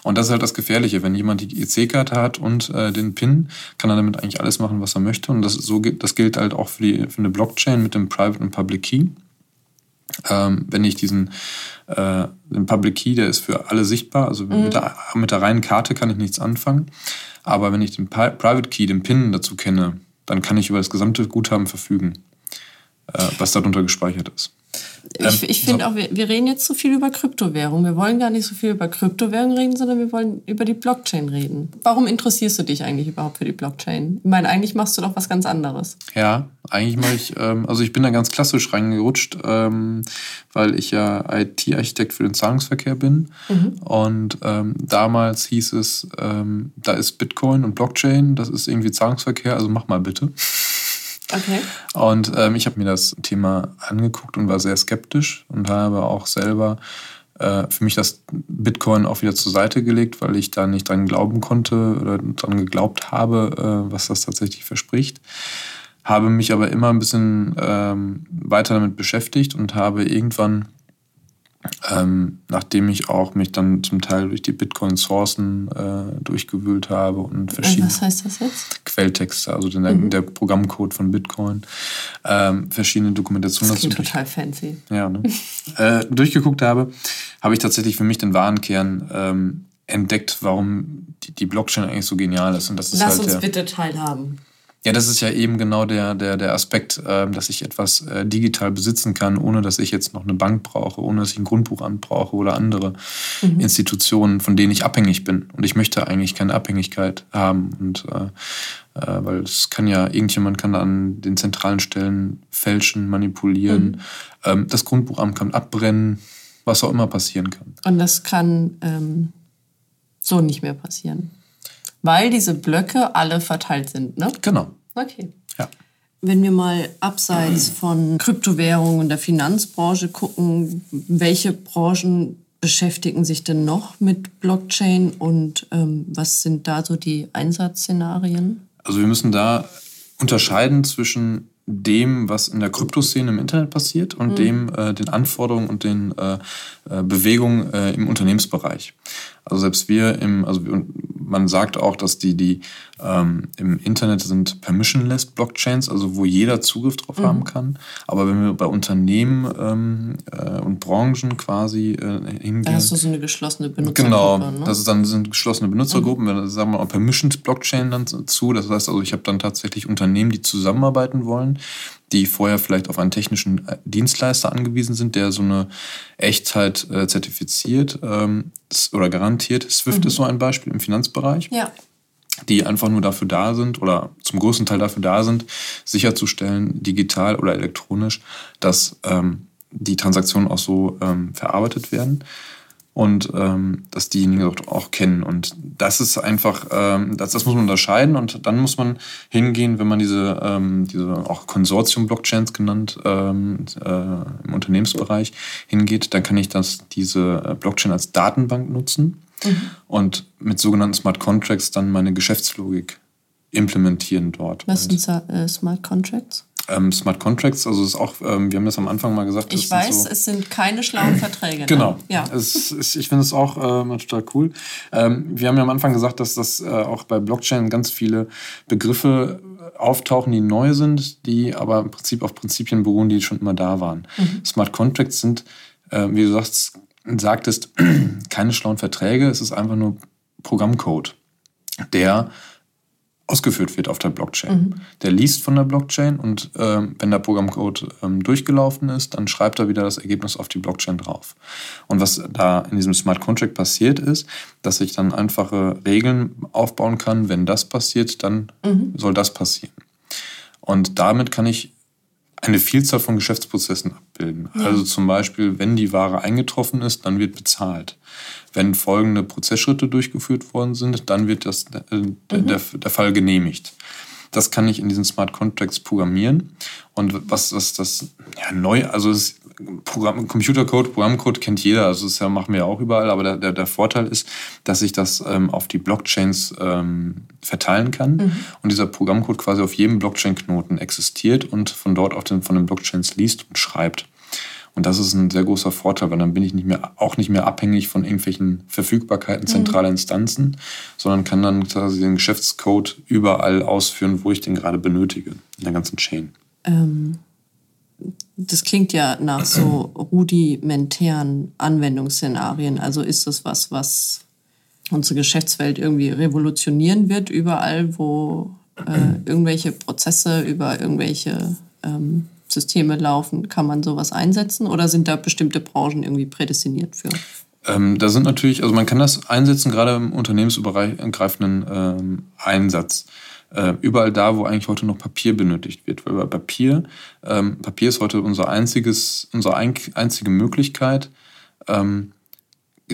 Und das ist halt das Gefährliche. Wenn jemand die EC-Karte hat und äh, den PIN, kann er damit eigentlich alles machen, was er möchte. Und das, so, das gilt halt auch für, die, für eine Blockchain mit dem Private und Public Key. Ähm, wenn ich diesen äh, den Public Key, der ist für alle sichtbar, also mhm. mit, der, mit der reinen Karte kann ich nichts anfangen. Aber wenn ich den Private Key, den PIN dazu kenne, dann kann ich über das gesamte Guthaben verfügen, äh, was darunter gespeichert ist. Ich, ähm, ich finde so. auch, wir, wir reden jetzt zu viel über Kryptowährung. Wir wollen gar nicht so viel über Kryptowährung reden, sondern wir wollen über die Blockchain reden. Warum interessierst du dich eigentlich überhaupt für die Blockchain? Ich meine, eigentlich machst du doch was ganz anderes. Ja, eigentlich mache ich, ähm, also ich bin da ganz klassisch reingerutscht, ähm, weil ich ja IT-Architekt für den Zahlungsverkehr bin. Mhm. Und ähm, damals hieß es, ähm, da ist Bitcoin und Blockchain, das ist irgendwie Zahlungsverkehr, also mach mal bitte. Okay. Und ähm, ich habe mir das Thema angeguckt und war sehr skeptisch und habe auch selber äh, für mich das Bitcoin auch wieder zur Seite gelegt, weil ich da nicht dran glauben konnte oder dran geglaubt habe, äh, was das tatsächlich verspricht. Habe mich aber immer ein bisschen ähm, weiter damit beschäftigt und habe irgendwann ähm, nachdem ich auch mich dann zum Teil durch die Bitcoin-Sourcen äh, durchgewühlt habe und verschiedene Was heißt das jetzt? Quelltexte, also den, Mhm. der Programmcode von Bitcoin, ähm, verschiedene Dokumentationen Das klingt total fancy. ja, ne? äh, durchgeguckt habe, habe ich tatsächlich für mich den wahren Kern ähm, entdeckt, warum die, die Blockchain eigentlich so genial ist. Und das ist Lass halt uns der, bitte teilhaben. Ja, das ist ja eben genau der, der, der Aspekt, ähm, dass ich etwas äh, digital besitzen kann, ohne dass ich jetzt noch eine Bank brauche, ohne dass ich ein Grundbuchamt brauche oder andere Mhm. Institutionen, von denen ich abhängig bin. Und ich möchte eigentlich keine Abhängigkeit haben. Und äh, äh, weil es kann ja, irgendjemand kann an den zentralen Stellen fälschen, manipulieren, Mhm. ähm, das Grundbuchamt kann abbrennen, was auch immer passieren kann. Und das kann ähm, so nicht mehr passieren. Weil diese Blöcke alle verteilt sind, ne? Genau. Okay. Ja. Wenn wir mal abseits von Kryptowährungen und der Finanzbranche gucken, welche Branchen beschäftigen sich denn noch mit Blockchain und ähm, was sind da so die Einsatzszenarien? Also wir müssen da unterscheiden zwischen dem, was in der Kryptoszene im Internet passiert und dem, äh, den Anforderungen und den äh, äh, Bewegungen äh, im Unternehmensbereich. Also selbst wir im, also man sagt auch, dass die, die ähm, im Internet sind permissionless Blockchains, also wo jeder Zugriff drauf haben kann. Aber wenn wir bei Unternehmen ähm, äh, und Branchen quasi äh, hingehen. Da hast du so eine geschlossene Benutzergruppe. Genau, ne? das ist dann sind geschlossene Benutzergruppen, wenn sagen wir auch Permissioned Blockchain dann zu. Das heißt also, ich habe dann tatsächlich Unternehmen, die zusammenarbeiten wollen, die vorher vielleicht auf einen technischen äh, Dienstleister angewiesen sind, der so eine Echtheit äh, zertifiziert ähm, oder garantiert. SWIFT ist so ein Beispiel im Finanzbereich ja. die einfach nur dafür da sind oder zum größten Teil dafür da sind, sicherzustellen, digital oder elektronisch, dass ähm, die Transaktionen auch so ähm, verarbeitet werden und ähm, dass diejenigen auch, auch kennen. Und das ist einfach, ähm, das, das muss man unterscheiden und dann muss man hingehen, wenn man diese, ähm, diese auch Konsortium-Blockchains genannt ähm, äh, im Unternehmensbereich hingeht, dann kann ich das, diese äh, Blockchain als Datenbank nutzen und mit sogenannten Smart Contracts dann meine Geschäftslogik implementieren dort. Was sind äh, Smart Contracts? Ähm, Smart Contracts, also ist auch, ähm, wir haben das am Anfang mal gesagt. Ich weiß, so, es sind keine schlauen Verträge. Ne? Genau. Ja. Es ist, ich finde es auch äh, total cool. Ähm, wir haben ja am Anfang gesagt, dass das äh, auch bei Blockchain ganz viele Begriffe äh, auftauchen, die neu sind, die aber im Prinzip auf Prinzipien beruhen, die schon immer da waren. Smart Contracts sind, äh, wie du sagst, sagtest, keine schlauen Verträge. Es ist einfach nur Programmcode, der ausgeführt wird auf der Blockchain. Der liest von der Blockchain und ähm, wenn der Programmcode ähm, durchgelaufen ist, dann schreibt er wieder das Ergebnis auf die Blockchain drauf. Und was da in diesem Smart Contract passiert ist, dass ich dann einfache Regeln aufbauen kann, wenn das passiert, dann soll das passieren. Und damit kann ich eine Vielzahl von Geschäftsprozessen abbilden. Also zum Beispiel, wenn die Ware eingetroffen ist, dann wird bezahlt. Wenn folgende Prozessschritte durchgeführt worden sind, dann wird das, äh, der, der, der Fall genehmigt. Das kann ich in diesen Smart Contracts programmieren. Und was, was das ja, neu, also es, Programm, Computercode, Programmcode kennt jeder, also das ja, machen wir ja auch überall, aber der, der, der Vorteil ist, dass ich das ähm, auf die Blockchains ähm, verteilen kann und dieser Programmcode quasi auf jedem Blockchain-Knoten existiert und von dort auf den, von den Blockchains liest und schreibt. Und das ist ein sehr großer Vorteil, weil dann bin ich nicht mehr, auch nicht mehr abhängig von irgendwelchen Verfügbarkeiten zentraler Instanzen, sondern kann dann quasi den Geschäftscode überall ausführen, wo ich den gerade benötige, in der ganzen Chain. Ähm, das klingt ja nach so rudimentären Anwendungsszenarien. Also ist das was, was unsere Geschäftswelt irgendwie revolutionieren wird, überall, wo äh, irgendwelche Prozesse über irgendwelche ähm, Systeme laufen, kann man sowas einsetzen oder sind da bestimmte Branchen irgendwie prädestiniert für? Ähm, da sind natürlich, also man kann das einsetzen, gerade im unternehmensübergreifenden ähm, Einsatz. Äh, überall da, wo eigentlich heute noch Papier benötigt wird. Weil bei Papier, ähm, Papier ist heute unser einziges, unsere ein, einzige Möglichkeit, ähm,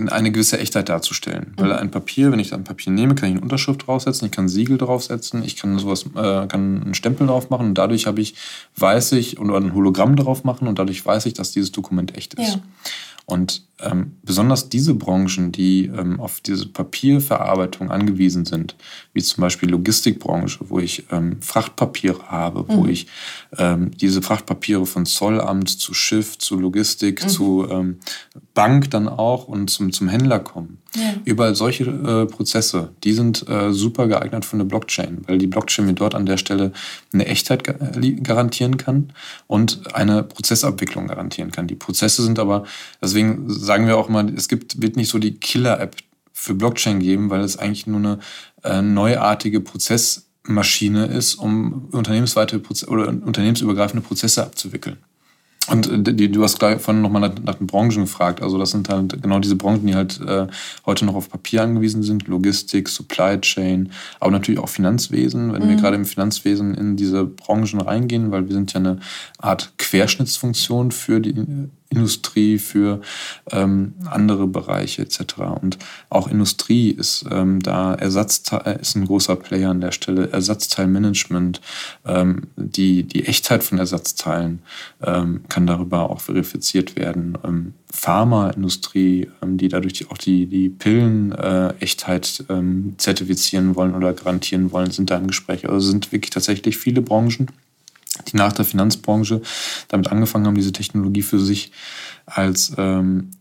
eine gewisse Echtheit darzustellen. Weil ein Papier, wenn ich ein Papier nehme, kann ich eine Unterschrift draufsetzen, ich kann Siegel draufsetzen, ich kann sowas, äh, kann einen Stempel drauf machen und dadurch habe ich, weiß ich, oder ein Hologramm drauf machen und dadurch weiß ich, dass dieses Dokument echt ist. Ja. Und ähm, besonders diese Branchen, die ähm, auf diese Papierverarbeitung angewiesen sind, wie zum Beispiel Logistikbranche, wo ich ähm, Frachtpapiere habe, wo mhm. ich ähm, diese Frachtpapiere von Zollamt zu Schiff, zu Logistik, mhm. zu ähm, Bank dann auch und zum, zum Händler kommen. Ja. Überall solche äh, Prozesse, die sind äh, super geeignet für eine Blockchain, weil die Blockchain mir dort an der Stelle eine Echtheit garantieren kann und eine Prozessabwicklung garantieren kann. Die Prozesse sind aber, deswegen sagen wir auch mal, es gibt, wird nicht so die Killer-App für Blockchain geben, weil es eigentlich nur eine äh, neuartige Prozessmaschine ist, um unternehmensweite Proze oder unternehmensübergreifende Prozesse abzuwickeln. Und äh, die, du hast gleich vorhin nochmal nach, nach den Branchen gefragt. Also das sind halt genau diese Branchen, die halt äh, heute noch auf Papier angewiesen sind. Logistik, Supply Chain, aber natürlich auch Finanzwesen. Wenn mhm. wir gerade im Finanzwesen in diese Branchen reingehen, weil wir sind ja eine Art Querschnittsfunktion für die Industrie, für ähm, andere Bereiche etc. Und auch Industrie ist ähm, da Ersatzteil ist ein großer Player an der Stelle. Ersatzteilmanagement, ähm, die die Echtheit von Ersatzteilen ähm, kann darüber auch verifiziert werden. Ähm, Pharmaindustrie, ähm, die dadurch auch die die Pillen-Echtheit äh, ähm, zertifizieren wollen oder garantieren wollen, sind da im Gespräch. Also sind wirklich tatsächlich viele Branchen die nach der Finanzbranche damit angefangen haben, diese Technologie für sich als ähm,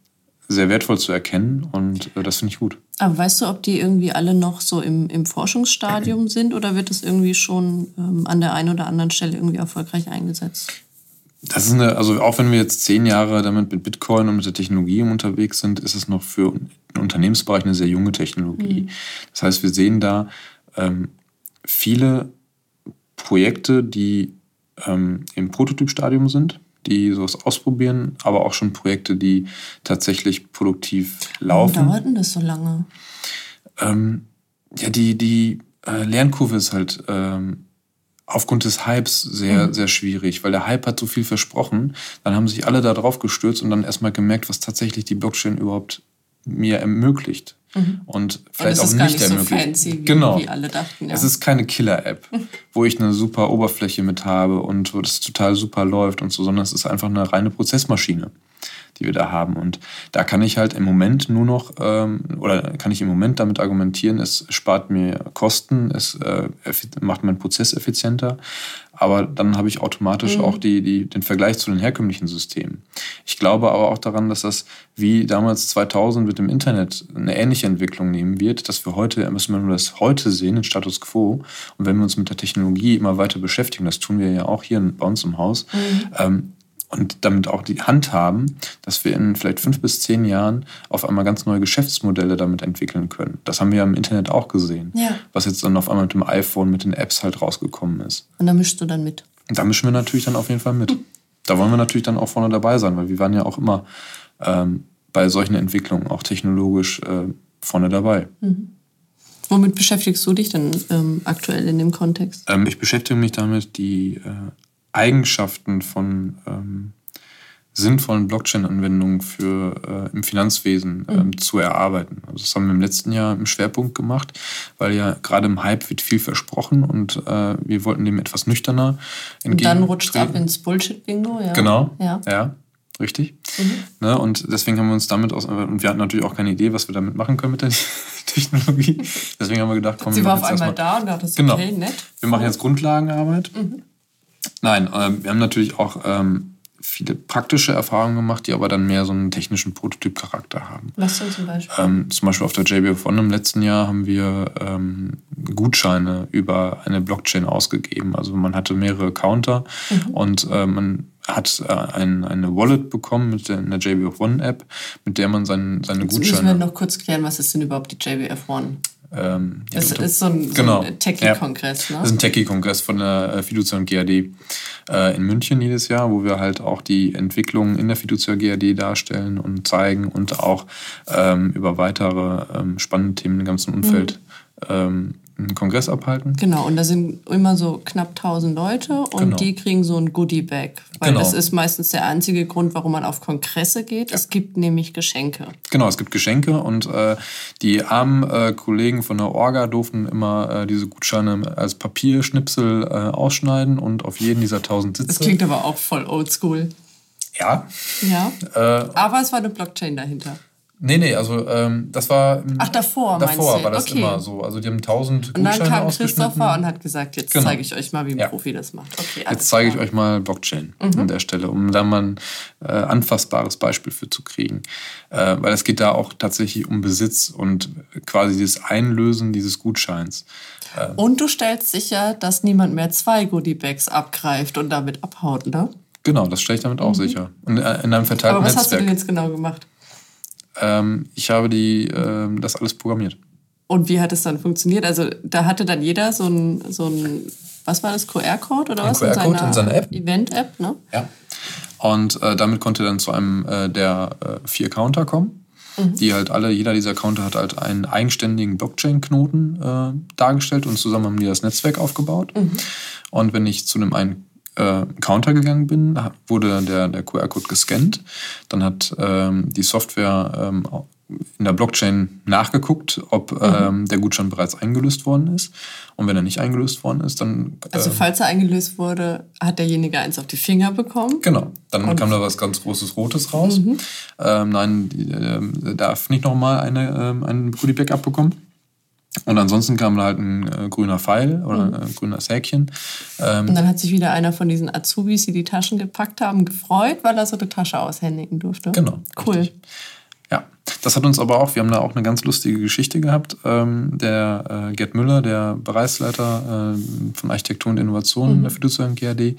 sehr wertvoll zu erkennen und äh, das finde ich gut. Aber weißt du, ob die irgendwie alle noch so im, im Forschungsstadium sind oder wird es irgendwie schon ähm, an der einen oder anderen Stelle irgendwie erfolgreich eingesetzt? Das ist eine, also auch wenn wir jetzt zehn Jahre damit mit Bitcoin und mit der Technologie unterwegs sind, ist es noch für den Unternehmensbereich eine sehr junge Technologie. Mhm. Das heißt, wir sehen da ähm, viele Projekte, die ähm, im Prototypstadium sind, die sowas ausprobieren, aber auch schon Projekte, die tatsächlich produktiv laufen. Warum dauert denn das so lange? Ähm, ja, die, die äh, Lernkurve ist halt ähm, aufgrund des Hypes sehr, mhm. sehr schwierig, weil der Hype hat so viel versprochen. Dann haben sich alle da drauf gestürzt und dann erstmal gemerkt, was tatsächlich die Blockchain überhaupt mir ermöglicht. Mhm. Und vielleicht und auch nicht, nicht ermöglicht. So fancy, wie, genau. Wie alle dachten, ja. Es ist keine Killer-App, wo ich eine super Oberfläche mit habe und wo das total super läuft und so, sondern es ist einfach eine reine Prozessmaschine die wir da haben. Und da kann ich halt im Moment nur noch, ähm, oder kann ich im Moment damit argumentieren, es spart mir Kosten, es äh, macht meinen Prozess effizienter, aber dann habe ich automatisch mhm. auch die, die, den Vergleich zu den herkömmlichen Systemen. Ich glaube aber auch daran, dass das wie damals 2000 mit dem Internet eine ähnliche Entwicklung nehmen wird, dass wir heute, müssen wir nur das heute sehen, den Status quo. Und wenn wir uns mit der Technologie immer weiter beschäftigen, das tun wir ja auch hier bei uns im Haus, mhm. ähm, und damit auch die Hand haben, dass wir in vielleicht fünf bis zehn Jahren auf einmal ganz neue Geschäftsmodelle damit entwickeln können. Das haben wir ja im Internet auch gesehen, ja. was jetzt dann auf einmal mit dem iPhone, mit den Apps halt rausgekommen ist. Und da mischst du dann mit? Da mischen wir natürlich dann auf jeden Fall mit. Da wollen wir natürlich dann auch vorne dabei sein, weil wir waren ja auch immer ähm, bei solchen Entwicklungen auch technologisch äh, vorne dabei. Mhm. Womit beschäftigst du dich denn ähm, aktuell in dem Kontext? Ähm, ich beschäftige mich damit, die äh, Eigenschaften von ähm, sinnvollen Blockchain-Anwendungen für äh, im Finanzwesen ähm, mhm. zu erarbeiten. Also das haben wir im letzten Jahr im Schwerpunkt gemacht, weil ja gerade im Hype wird viel versprochen und äh, wir wollten dem etwas nüchterner entgegen. Und dann rutscht es ab ins Bullshit-Bingo, ja. Genau, ja. ja richtig. Mhm. Ne, und deswegen haben wir uns damit aus, und wir hatten natürlich auch keine Idee, was wir damit machen können mit der Technologie. Deswegen haben wir gedacht, komm, Sie war auf einmal da und da das genau. okay, nett. Wir machen jetzt Grundlagenarbeit. Mhm. Nein, ähm, wir haben natürlich auch ähm, viele praktische Erfahrungen gemacht, die aber dann mehr so einen technischen Prototyp-Charakter haben. Was denn zum Beispiel? Ähm, zum Beispiel auf der JBF One im letzten Jahr haben wir ähm, Gutscheine über eine Blockchain ausgegeben. Also man hatte mehrere Counter mhm. und äh, man hat äh, ein, eine Wallet bekommen mit der, der JBF One App, mit der man sein, seine Jetzt Gutscheine... Müssen wir noch kurz klären, was ist denn überhaupt die JBF One? Ähm, das ja, ist so ein, genau. so Techie-Kongress, ne? Das ist ein Techie-Kongress von der äh, Fiducia und GAD äh, in München jedes Jahr, wo wir halt auch die Entwicklung in der Fiducia GAD darstellen und zeigen und auch ähm, über weitere ähm, spannende Themen im ganzen Umfeld mhm. Einen Kongress abhalten. Genau, und da sind immer so knapp 1000 Leute und Genau. die kriegen so ein Goodie-Bag. Weil Genau. das ist meistens der einzige Grund, warum man auf Kongresse geht. Es gibt nämlich Geschenke. Genau, es gibt Geschenke und äh, die armen äh, Kollegen von der Orga durften immer äh, diese Gutscheine als Papierschnipsel äh, ausschneiden und auf jeden dieser 1000 Das Sitze. klingt aber auch voll oldschool. ja. Ja. Äh, Aber es war eine Blockchain dahinter. Nee, nee, also ähm, das war. Ach, davor Davor war das Okay. immer so. Also die haben 1000 Und dann Gutscheine kam. Christopher und hat gesagt, jetzt Genau. zeige ich euch mal, wie ein Ja. Profi das macht. Okay, Jetzt zeige ich. Mhm. euch mal Blockchain an der Stelle, um da mal ein äh, anfassbares Beispiel für zu kriegen. Äh, weil es geht da auch tatsächlich um Besitz und quasi das Einlösen dieses Gutscheins. Und du stellst sicher, dass niemand mehr zwei Goodie-Bags abgreift und damit abhaut, ne? Genau, das stelle ich damit auch sicher. Und äh, in einem verteilten Mhm. Aber was hast du Netzwerk. denn jetzt genau gemacht? Ähm, ich habe die, ähm, das alles programmiert. Und wie hat es dann funktioniert? Also da hatte dann jeder so ein, so ein was war das, QR-Code oder Ein was? QR-Code in seiner App. Event-App, ne? Ja. Und äh, damit konnte dann zu einem äh, der äh, vier Counter kommen, die halt alle, jeder dieser Counter hat halt einen eigenständigen Blockchain-Knoten äh, dargestellt und zusammen haben die das Netzwerk aufgebaut. Und wenn ich zu einem einen äh, Counter gegangen bin, wurde der, der QR-Code gescannt. Dann hat ähm, die Software ähm, in der Blockchain nachgeguckt, ob ähm, der Gutschein bereits eingelöst worden ist. Und wenn er nicht eingelöst worden ist, dann Also ähm, falls er eingelöst wurde, hat derjenige eins auf die Finger bekommen. Genau, dann Und- Mhm. kam da was ganz Großes Rotes raus. Ähm, nein, die, er darf nicht nochmal eine, ähm, ein Goodie-Bag abbekommen. Und ansonsten kam da halt ein äh, grüner Pfeil oder Mhm. ein grünes Häkchen. Ähm, Und dann hat sich wieder einer von diesen Azubis, die die Taschen gepackt haben, gefreut, weil er so eine Tasche aushändigen durfte. Genau, Cool. richtig. Ja, das hat uns aber auch, wir haben da auch eine ganz lustige Geschichte gehabt. Ähm, der äh, Gerd Müller, der Bereichsleiter äh, von Architektur und Innovation Mhm. in der Fiducian GRD,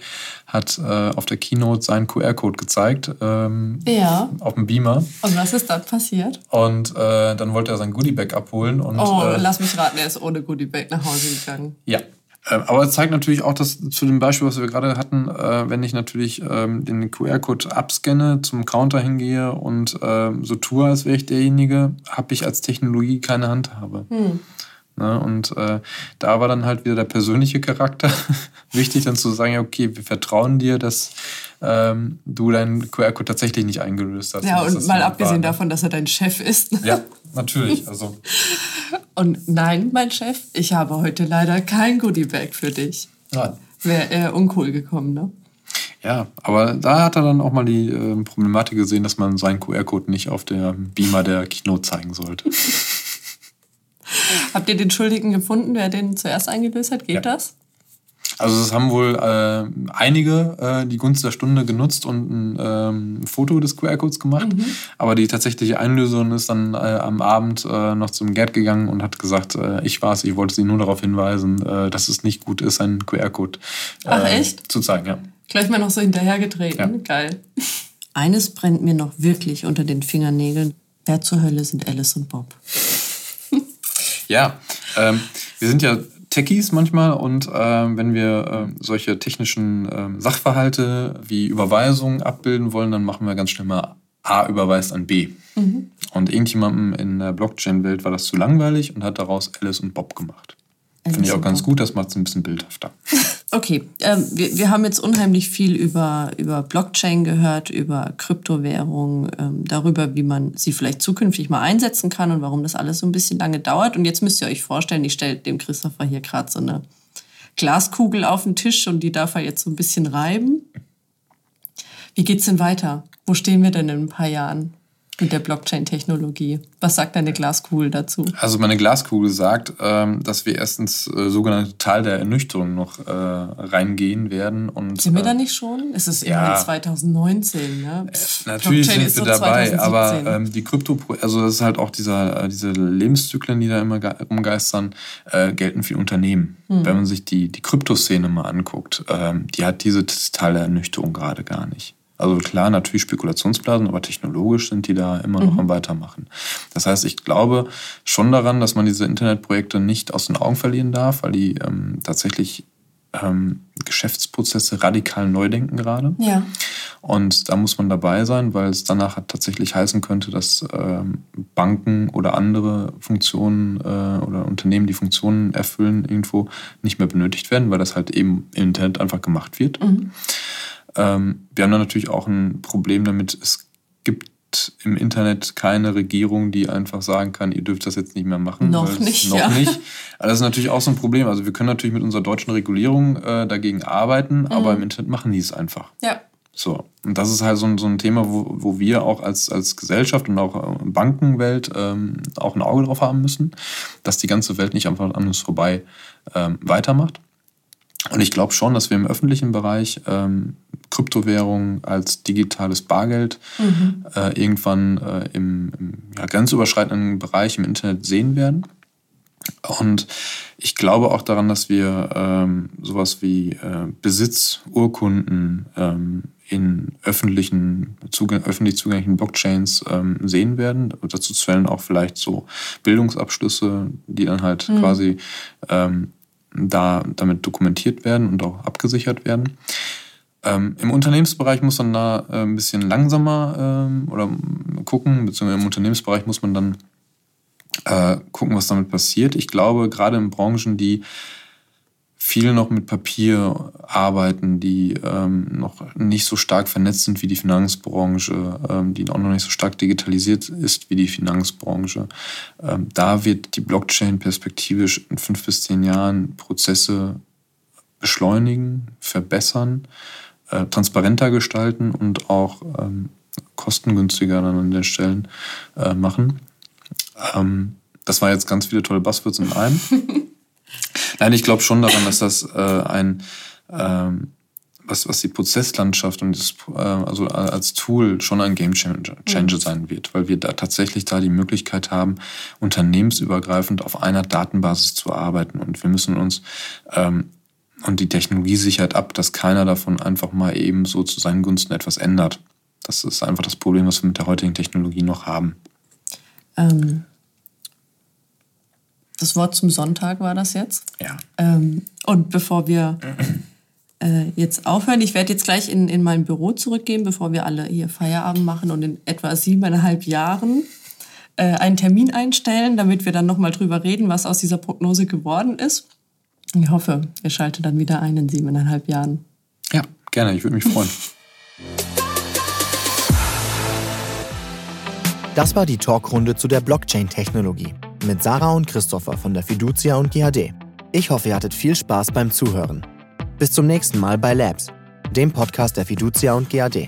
hat äh, auf der Keynote seinen QR-Code gezeigt ähm, Ja. auf dem Beamer. Und was ist dann passiert? Und äh, dann wollte er sein Goodiebag abholen. Und, Oh, äh, lass mich raten, er ist ohne Goodiebag nach Hause gegangen. ja. Ähm, Aber es zeigt natürlich auch, dass zu dem Beispiel, was wir gerade hatten, äh, wenn ich natürlich ähm, den QR-Code abscanne, zum Counter hingehe und ähm, so tue, als wäre ich derjenige, habe ich als Technologie keine Handhabe. Ne? Und äh, da war dann halt wieder der persönliche Charakter wichtig, dann zu sagen, okay, wir vertrauen dir, dass du deinen QR-Code tatsächlich nicht eingelöst hast. Ja, und das mal abgesehen war, ne? davon, dass er dein Chef ist. Ja, natürlich. Also Und nein, mein Chef, ich habe heute leider kein Goodiebag für dich. ja, Wäre eher uncool gekommen, ne? Ja, aber da hat er dann auch mal die ähm, Problematik gesehen, dass man seinen QR-Code nicht auf der Beamer der Keynote zeigen sollte. Habt ihr den Schuldigen gefunden, wer den zuerst eingelöst hat? Geht Ja. das? Also es haben wohl äh, einige äh, die Gunst der Stunde genutzt und ein ähm, Foto des QR-Codes gemacht. Aber die tatsächliche Einlöserin ist dann äh, am Abend äh, noch zum Gerd gegangen und hat gesagt, äh, ich war's, ich wollte sie nur darauf hinweisen, äh, dass es nicht gut ist, einen QR-Code äh, Ach, echt? zu zeigen. Ja. Gleich mal noch so hinterhergetreten. Ja. Geil. Eines brennt mir noch wirklich unter den Fingernägeln. Wer zur Hölle sind Alice und Bob? Ja, ähm, wir sind ja Techies manchmal und ähm, wenn wir ähm, solche technischen ähm, Sachverhalte wie Überweisungen abbilden wollen, dann machen wir ganz schnell mal A überweist an B. Und irgendjemandem in der Blockchain-Welt war das zu langweilig und hat daraus Alice und Bob gemacht. Finde ich auch ganz gut, das macht es ein bisschen bildhafter. Okay, ähm, wir, wir haben jetzt unheimlich viel über, über Blockchain gehört, über Kryptowährung, ähm, darüber, wie man sie vielleicht zukünftig mal einsetzen kann und warum das alles so ein bisschen lange dauert. Und jetzt müsst ihr euch vorstellen, ich stelle dem Christopher hier gerade so eine Glaskugel auf den Tisch und die darf er jetzt so ein bisschen reiben. Wie geht's denn weiter? Wo stehen wir denn in ein paar Jahren mit der Blockchain-Technologie? Was sagt deine Glaskugel dazu? Also meine Glaskugel sagt, ähm, dass wir erstens äh, sogenannte Tal der Ernüchterung noch äh, reingehen werden. Und, Sind wir äh, da nicht schon? Es ist ja. immerhin 2019, ne? Pff, Natürlich Blockchain sind wir so dabei, 2017. aber ähm, die Krypto, also das ist halt auch dieser, äh, diese Lebenszyklen, die da immer ge- rumgeistern, äh, gelten für Unternehmen. Hm. Wenn man sich die, die Kryptoszene mal anguckt, ähm, die hat diese Teil der Ernüchterung gerade gar nicht. Also klar, natürlich Spekulationsblasen, aber technologisch sind die da immer noch am Weitermachen. Das heißt, ich glaube schon daran, dass man diese Internetprojekte nicht aus den Augen verlieren darf, weil die ähm, tatsächlich ähm, Geschäftsprozesse radikal neu denken gerade. Ja. Und da muss man dabei sein, weil es danach tatsächlich heißen könnte, dass ähm, Banken oder andere Funktionen äh, oder Unternehmen, die Funktionen erfüllen, irgendwo nicht mehr benötigt werden, weil das halt eben im Internet einfach gemacht wird. Mhm. Ähm, wir haben dann natürlich auch ein Problem damit, es gibt im Internet keine Regierung, die einfach sagen kann, ihr dürft das jetzt nicht mehr machen. Noch nicht. Noch ja. nicht. Also das ist natürlich auch so ein Problem. Also wir können natürlich mit unserer deutschen Regulierung äh, dagegen arbeiten, aber im Internet machen die es einfach. Ja. So. Und das ist halt so ein, so ein Thema, wo, wo wir auch als, als Gesellschaft und auch äh, Bankenwelt ähm, auch ein Auge drauf haben müssen, dass die ganze Welt nicht einfach an uns vorbei ähm, weitermacht. Und ich glaube schon, dass wir im öffentlichen Bereich ähm, Kryptowährungen als digitales Bargeld Mhm. äh, irgendwann äh, im, im ja, grenzüberschreitenden Bereich im Internet sehen werden. Und ich glaube auch daran, dass wir ähm, sowas wie äh, Besitz, Urkunden ähm, in öffentlichen, zugang öffentlich zugänglichen Blockchains ähm, sehen werden. Dazu zählen auch vielleicht so Bildungsabschlüsse, die dann halt quasi ähm, da damit dokumentiert werden und auch abgesichert werden. Ähm, Im Unternehmensbereich muss man da äh, ein bisschen langsamer ähm, oder gucken, beziehungsweise im Unternehmensbereich muss man dann äh, gucken, was damit passiert. Ich glaube, gerade in Branchen, die viel noch mit Papier arbeiten, die ähm, noch nicht so stark vernetzt sind wie die Finanzbranche, ähm, die auch noch nicht so stark digitalisiert ist wie die Finanzbranche. Ähm, da wird die Blockchain perspektivisch in fünf bis zehn Jahren Prozesse beschleunigen, verbessern, äh, transparenter gestalten und auch ähm, kostengünstiger an den Stellen äh, machen. Ähm, das war jetzt ganz viele tolle Buzzwords in einem. Nein, ich glaube schon daran, dass das äh, ein, ähm, was, was die Prozesslandschaft und das, äh, also als Tool schon ein Game Changer, Changer sein wird, weil wir da tatsächlich da die Möglichkeit haben, unternehmensübergreifend auf einer Datenbasis zu arbeiten. Und wir müssen uns ähm, und die Technologie sichert ab, dass keiner davon einfach mal eben so zu seinen Gunsten etwas ändert. Das ist einfach das Problem, was wir mit der heutigen Technologie noch haben. Ähm, das Wort zum Sonntag war das jetzt. Ja. Ähm, und bevor wir äh, jetzt aufhören, ich werde jetzt gleich in, in mein Büro zurückgehen, bevor wir alle hier Feierabend machen und in etwa siebeneinhalb Jahren äh, einen Termin einstellen, damit wir dann nochmal drüber reden, was aus dieser Prognose geworden ist. Ich hoffe, ihr schaltet dann wieder ein in siebeneinhalb Jahren. Ja, gerne. Ich würde mich freuen. Das war die Talkrunde zu der Blockchain-Technologie mit Sarah und Christopher von der Fiducia und GHD. Ich hoffe, ihr hattet viel Spaß beim Zuhören. Bis zum nächsten Mal bei Labs, dem Podcast der Fiducia und GHD.